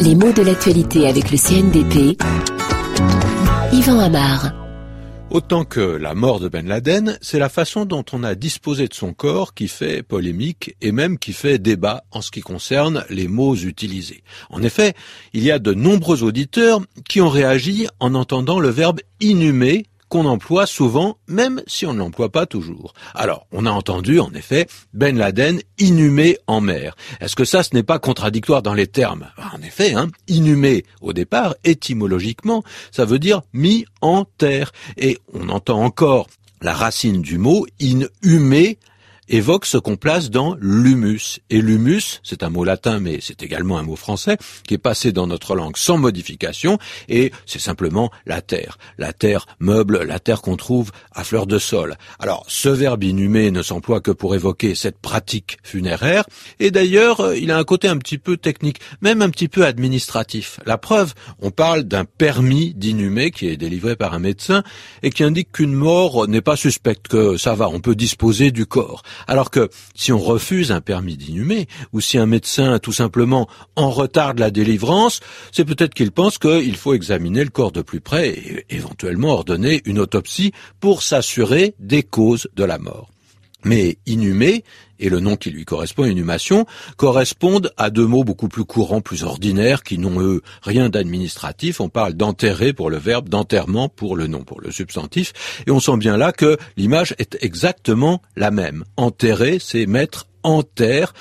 Les mots de l'actualité avec le CNDP. Yvan Amar. Autant que la mort de Ben Laden, c'est la façon dont on a disposé de son corps qui fait polémique et même qui fait débat en ce qui concerne les mots utilisés. En effet, il y a de nombreux auditeurs qui ont réagi en entendant le verbe inhumer qu'on emploie souvent, même si on ne l'emploie pas toujours. Alors, on a entendu, en effet, Ben Laden inhumé en mer. Est-ce que ça, ce n'est pas contradictoire dans les termes? Bah, En effet, hein, inhumé, au départ, étymologiquement, ça veut dire mis en terre. Et on entend encore la racine du mot inhumé évoque ce qu'on place dans l'humus. Et l'humus, c'est un mot latin, mais c'est également un mot français, qui est passé dans notre langue sans modification, et c'est simplement la terre. La terre meuble, la terre qu'on trouve à fleur de sol. Alors, ce verbe inhumé ne s'emploie que pour évoquer cette pratique funéraire, et d'ailleurs, euh, il a un côté un petit peu technique, même un petit peu administratif. La preuve, on parle d'un permis d'inhumer qui est délivré par un médecin, et qui indique qu'une mort n'est pas suspecte, que ça va, on peut disposer du corps. Alors que si on refuse un permis d'inhumer, ou si un médecin tout simplement en retarde la délivrance, c'est peut-être qu'il pense qu'il faut examiner le corps de plus près et éventuellement ordonner une autopsie pour s'assurer des causes de la mort. Mais inhumer, et le nom qui lui correspond, inhumation, correspondent à deux mots beaucoup plus courants, plus ordinaires, qui n'ont eux rien d'administratif. On parle d'enterrer pour le verbe, d'enterrement pour le nom, pour le substantif. Et on sent bien là que l'image est exactement la même. Enterrer, c'est mettre en terre,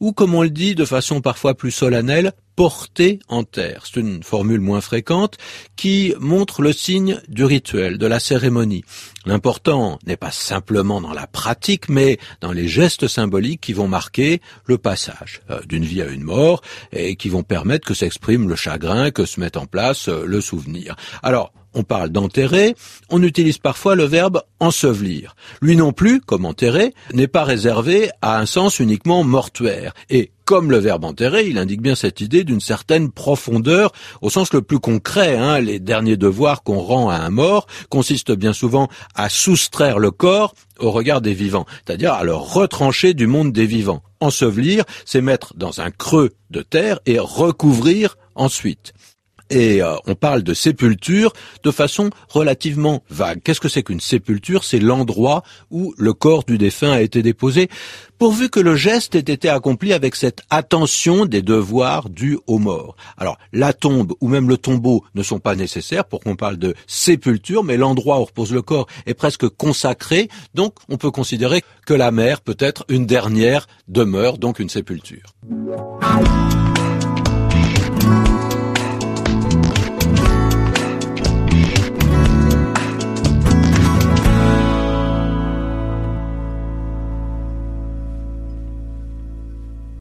ou comme on le dit de façon parfois plus solennelle, porter en terre. C'est une formule moins fréquente qui montre le signe du rituel, de la cérémonie. L'important n'est pas simplement dans la pratique, mais dans les gestes symboliques qui vont marquer le passage euh, d'une vie à une mort et qui vont permettre que s'exprime le chagrin, que se mette en place euh, le souvenir. Alors, on parle d'enterrer, on utilise parfois le verbe ensevelir. Lui non plus, comme enterrer, n'est pas réservé à un sens uniquement mortuaire. Et comme le verbe enterrer, il indique bien cette idée d'une certaine profondeur au sens le plus concret. Hein. Les derniers devoirs qu'on rend à un mort consistent bien souvent à soustraire le corps au regard des vivants, c'est-à-dire à le retrancher du monde des vivants. Ensevelir, c'est mettre dans un creux de terre et recouvrir ensuite et euh, on parle de sépulture de façon relativement vague. Qu'est-ce que c'est qu'une sépulture? C'est l'endroit où le corps du défunt a été déposé, pourvu que le geste ait été accompli avec cette attention des devoirs dus aux morts. Alors, la tombe ou même le tombeau ne sont pas nécessaires pour qu'on parle de sépulture, mais l'endroit où repose le corps est presque consacré, donc on peut considérer que la mer peut être une dernière demeure, donc une sépulture.